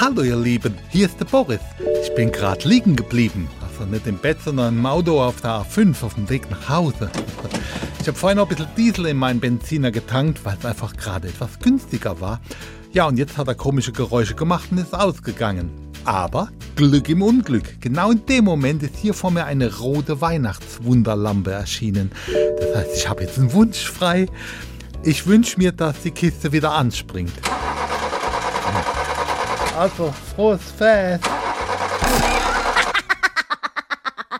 Hallo ihr Lieben, hier ist der Boris. Ich bin gerade liegen geblieben. Also nicht im Bett, sondern im Auto auf der A5 auf dem Weg nach Hause. Ich habe vorhin noch ein bisschen Diesel in meinen Benziner getankt, weil es einfach gerade etwas günstiger war. Ja, und jetzt hat er komische Geräusche gemacht und ist ausgegangen. Aber Glück im Unglück. Genau in dem Moment ist hier vor mir eine rote Weihnachtswunderlampe erschienen. Das heißt, ich habe jetzt einen Wunsch frei. Ich wünsche mir, dass die Kiste wieder anspringt. Also, frohes Fest!